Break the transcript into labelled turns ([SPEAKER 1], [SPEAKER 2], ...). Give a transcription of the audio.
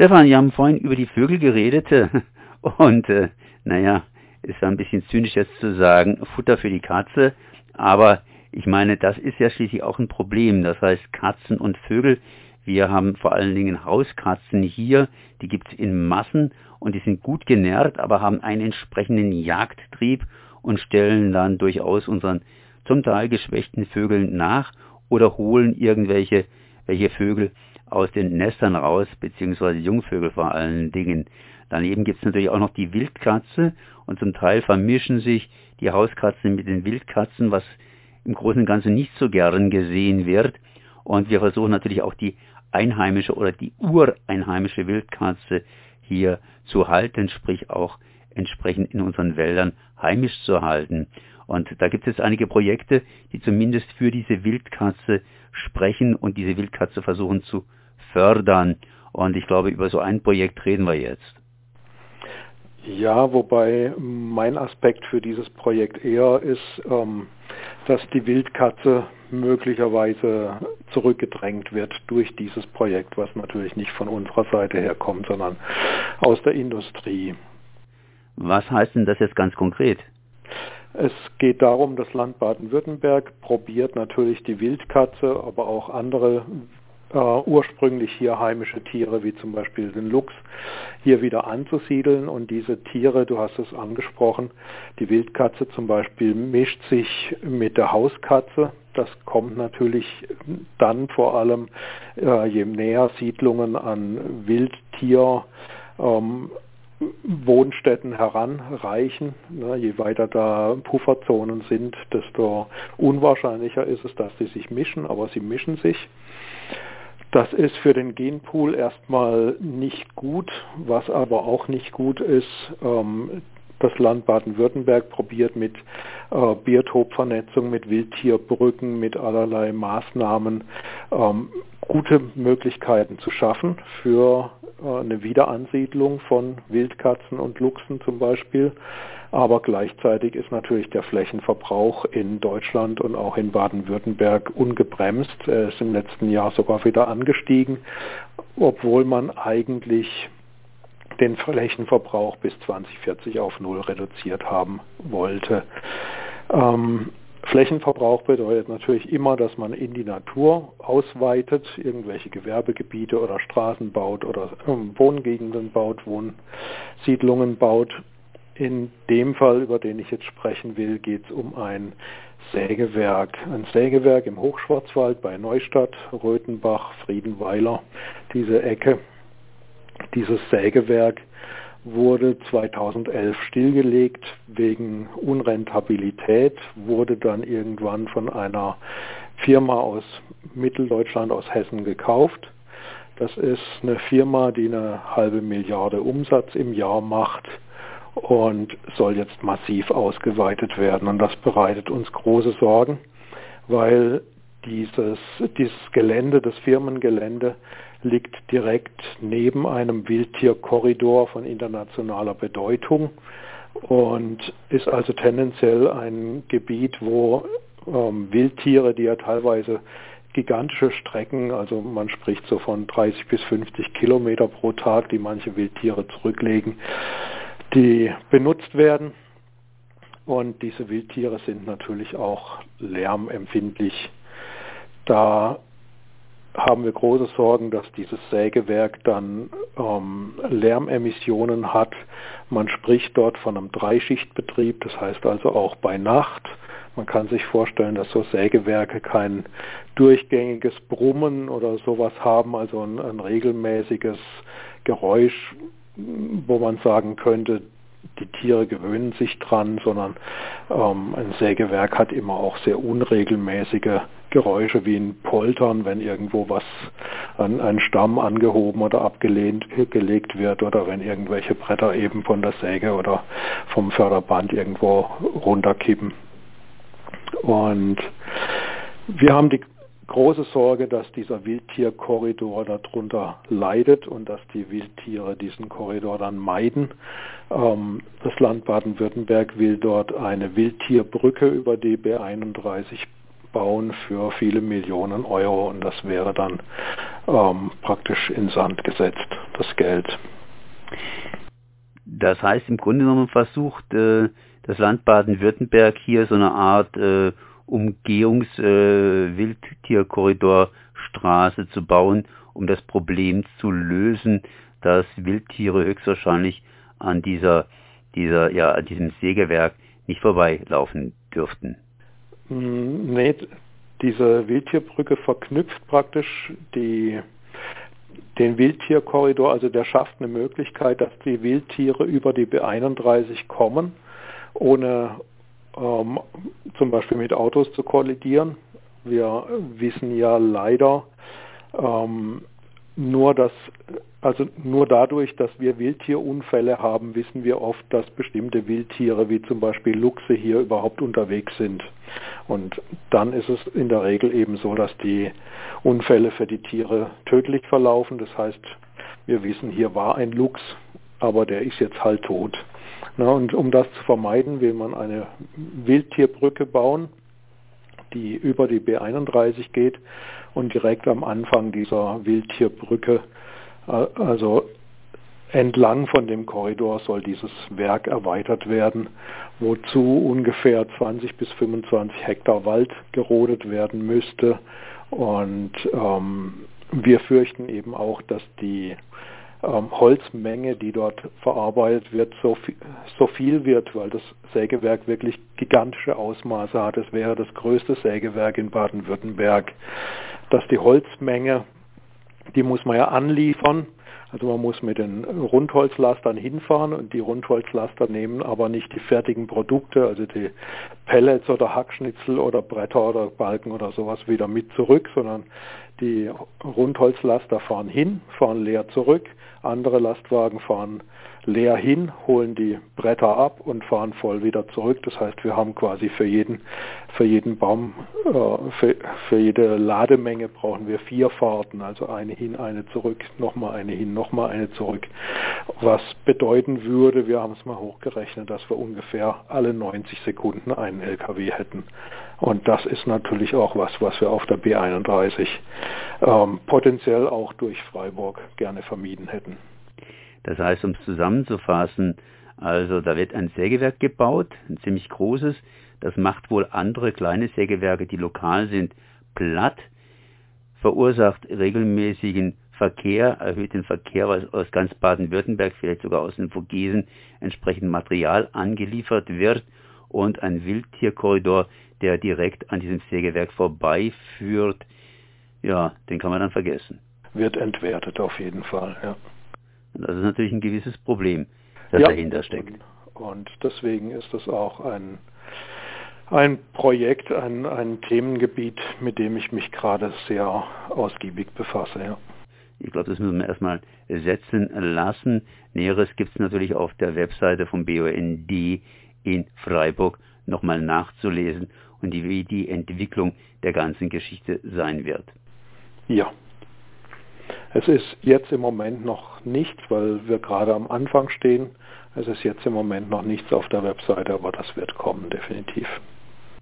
[SPEAKER 1] Stefan, wir haben vorhin über die Vögel geredet und äh, naja, ist ein bisschen zynisch jetzt zu sagen, Futter für die Katze, aber ich meine, das ist ja schließlich auch ein Problem. Das heißt, Katzen und Vögel, wir haben vor allen Dingen Hauskatzen hier, die gibt es in Massen und die sind gut genährt, aber haben einen entsprechenden Jagdtrieb und stellen dann durchaus unseren zum Teil geschwächten Vögeln nach oder holen irgendwelche welche Vögel aus den Nestern raus, beziehungsweise Jungvögel vor allen Dingen. Daneben gibt es natürlich auch noch die Wildkatze und zum Teil vermischen sich die Hauskatzen mit den Wildkatzen, was im Großen und Ganzen nicht so gern gesehen wird. Und wir versuchen natürlich auch die einheimische oder die ureinheimische Wildkatze hier zu halten, sprich auch entsprechend in unseren Wäldern heimisch zu halten. Und da gibt es einige Projekte, die zumindest für diese Wildkatze sprechen und diese Wildkatze versuchen zu fördern. Und ich glaube, über so ein Projekt reden wir jetzt.
[SPEAKER 2] Ja, wobei mein Aspekt für dieses Projekt eher ist, ähm, dass die Wildkatze möglicherweise zurückgedrängt wird durch dieses Projekt, was natürlich nicht von unserer Seite herkommt, sondern aus der Industrie.
[SPEAKER 1] Was heißt denn das jetzt ganz konkret?
[SPEAKER 2] Es geht darum, das Land Baden-Württemberg probiert natürlich die Wildkatze, aber auch andere äh, ursprünglich hier heimische Tiere, wie zum Beispiel den Luchs, hier wieder anzusiedeln. Und diese Tiere, du hast es angesprochen, die Wildkatze zum Beispiel mischt sich mit der Hauskatze. Das kommt natürlich dann vor allem, äh, je näher Siedlungen an Wildtier ähm, Wohnstätten heranreichen. Je weiter da Pufferzonen sind, desto unwahrscheinlicher ist es, dass sie sich mischen, aber sie mischen sich. Das ist für den Genpool erstmal nicht gut, was aber auch nicht gut ist. Das Land Baden-Württemberg probiert mit äh, Biotopvernetzung, mit Wildtierbrücken, mit allerlei Maßnahmen ähm, gute Möglichkeiten zu schaffen für äh, eine Wiederansiedlung von Wildkatzen und Luchsen zum Beispiel. Aber gleichzeitig ist natürlich der Flächenverbrauch in Deutschland und auch in Baden-Württemberg ungebremst. Er ist im letzten Jahr sogar wieder angestiegen, obwohl man eigentlich den Flächenverbrauch bis 2040 auf Null reduziert haben wollte. Ähm, Flächenverbrauch bedeutet natürlich immer, dass man in die Natur ausweitet, irgendwelche Gewerbegebiete oder Straßen baut oder ähm, Wohngegenden baut, Wohnsiedlungen baut. In dem Fall, über den ich jetzt sprechen will, geht es um ein Sägewerk. Ein Sägewerk im Hochschwarzwald bei Neustadt, Röthenbach, Friedenweiler, diese Ecke. Dieses Sägewerk wurde 2011 stillgelegt wegen Unrentabilität, wurde dann irgendwann von einer Firma aus Mitteldeutschland, aus Hessen gekauft. Das ist eine Firma, die eine halbe Milliarde Umsatz im Jahr macht und soll jetzt massiv ausgeweitet werden. Und das bereitet uns große Sorgen, weil dieses, dieses Gelände, das Firmengelände, liegt direkt neben einem Wildtierkorridor von internationaler Bedeutung und ist also tendenziell ein Gebiet, wo ähm, Wildtiere, die ja teilweise gigantische Strecken, also man spricht so von 30 bis 50 Kilometer pro Tag, die manche Wildtiere zurücklegen, die benutzt werden. Und diese Wildtiere sind natürlich auch lärmempfindlich. Da haben wir große Sorgen, dass dieses Sägewerk dann ähm, Lärmemissionen hat. Man spricht dort von einem Dreischichtbetrieb, das heißt also auch bei Nacht. Man kann sich vorstellen, dass so Sägewerke kein durchgängiges Brummen oder sowas haben, also ein, ein regelmäßiges Geräusch, wo man sagen könnte, die Tiere gewöhnen sich dran, sondern ähm, ein Sägewerk hat immer auch sehr unregelmäßige Geräusche wie ein Poltern, wenn irgendwo was an einen Stamm angehoben oder abgelehnt gelegt wird oder wenn irgendwelche Bretter eben von der Säge oder vom Förderband irgendwo runterkippen. Und wir haben die große Sorge, dass dieser Wildtierkorridor darunter leidet und dass die Wildtiere diesen Korridor dann meiden. Ähm, das Land Baden-Württemberg will dort eine Wildtierbrücke über die B31 bauen für viele Millionen Euro und das wäre dann ähm, praktisch in Sand gesetzt. das Geld.
[SPEAKER 1] Das heißt, im Grunde genommen versucht äh, das Land Baden-Württemberg hier so eine Art äh, Umgehungs-Wildtierkorridorstraße zu bauen, um das Problem zu lösen, dass Wildtiere höchstwahrscheinlich an dieser, dieser, ja, an diesem Sägewerk nicht vorbeilaufen dürften.
[SPEAKER 2] Hm, nee, diese Wildtierbrücke verknüpft praktisch die, den Wildtierkorridor, also der schafft eine Möglichkeit, dass die Wildtiere über die B31 kommen, ohne ähm, zum Beispiel mit Autos zu kollidieren. Wir wissen ja leider, ähm, nur dass also nur dadurch, dass wir Wildtierunfälle haben, wissen wir oft, dass bestimmte Wildtiere wie zum Beispiel Luchse hier überhaupt unterwegs sind. Und dann ist es in der Regel eben so, dass die Unfälle für die Tiere tödlich verlaufen. Das heißt, wir wissen, hier war ein Luchs, aber der ist jetzt halt tot. Na, und um das zu vermeiden, will man eine Wildtierbrücke bauen, die über die B31 geht und direkt am Anfang dieser Wildtierbrücke, äh, also entlang von dem Korridor soll dieses Werk erweitert werden, wozu ungefähr 20 bis 25 Hektar Wald gerodet werden müsste. Und ähm, wir fürchten eben auch, dass die ähm, Holzmenge, die dort verarbeitet wird, so viel, so viel wird, weil das Sägewerk wirklich gigantische Ausmaße hat. Es wäre das größte Sägewerk in Baden-Württemberg. Dass die Holzmenge, die muss man ja anliefern. Also man muss mit den Rundholzlastern hinfahren und die Rundholzlaster nehmen aber nicht die fertigen Produkte, also die Pellets oder Hackschnitzel oder Bretter oder Balken oder sowas wieder mit zurück, sondern die Rundholzlaster fahren hin, fahren leer zurück andere Lastwagen fahren leer hin, holen die Bretter ab und fahren voll wieder zurück. Das heißt, wir haben quasi für jeden, für jeden Baum, äh, für, für jede Lademenge brauchen wir vier Fahrten, also eine hin, eine zurück, nochmal eine hin, nochmal eine zurück. Was bedeuten würde, wir haben es mal hochgerechnet, dass wir ungefähr alle 90 Sekunden einen LKW hätten. Und das ist natürlich auch was, was wir auf der B31 ähm, potenziell auch durch Freiburg gerne vermieden hätten.
[SPEAKER 1] Das heißt, um es zusammenzufassen, also da wird ein Sägewerk gebaut, ein ziemlich großes, das macht wohl andere kleine Sägewerke, die lokal sind, platt, verursacht regelmäßigen Verkehr, erhöht den Verkehr, weil aus ganz Baden-Württemberg, vielleicht sogar aus den Vogesen, entsprechend Material angeliefert wird und ein Wildtierkorridor, der direkt an diesem Sägewerk vorbeiführt, ja, den kann man dann vergessen.
[SPEAKER 2] Wird entwertet auf jeden Fall, ja.
[SPEAKER 1] Das ist natürlich ein gewisses Problem, das ja, dahinter steckt.
[SPEAKER 2] Und deswegen ist es auch ein, ein Projekt, ein, ein Themengebiet, mit dem ich mich gerade sehr ausgiebig befasse. Ja.
[SPEAKER 1] Ich glaube, das müssen wir erstmal setzen lassen. Näheres gibt es natürlich auf der Webseite vom BUND in Freiburg nochmal nachzulesen und wie die Entwicklung der ganzen Geschichte sein wird.
[SPEAKER 2] Ja. Es ist jetzt im Moment noch nichts, weil wir gerade am Anfang stehen. Es ist jetzt im Moment noch nichts auf der Webseite, aber das wird kommen, definitiv.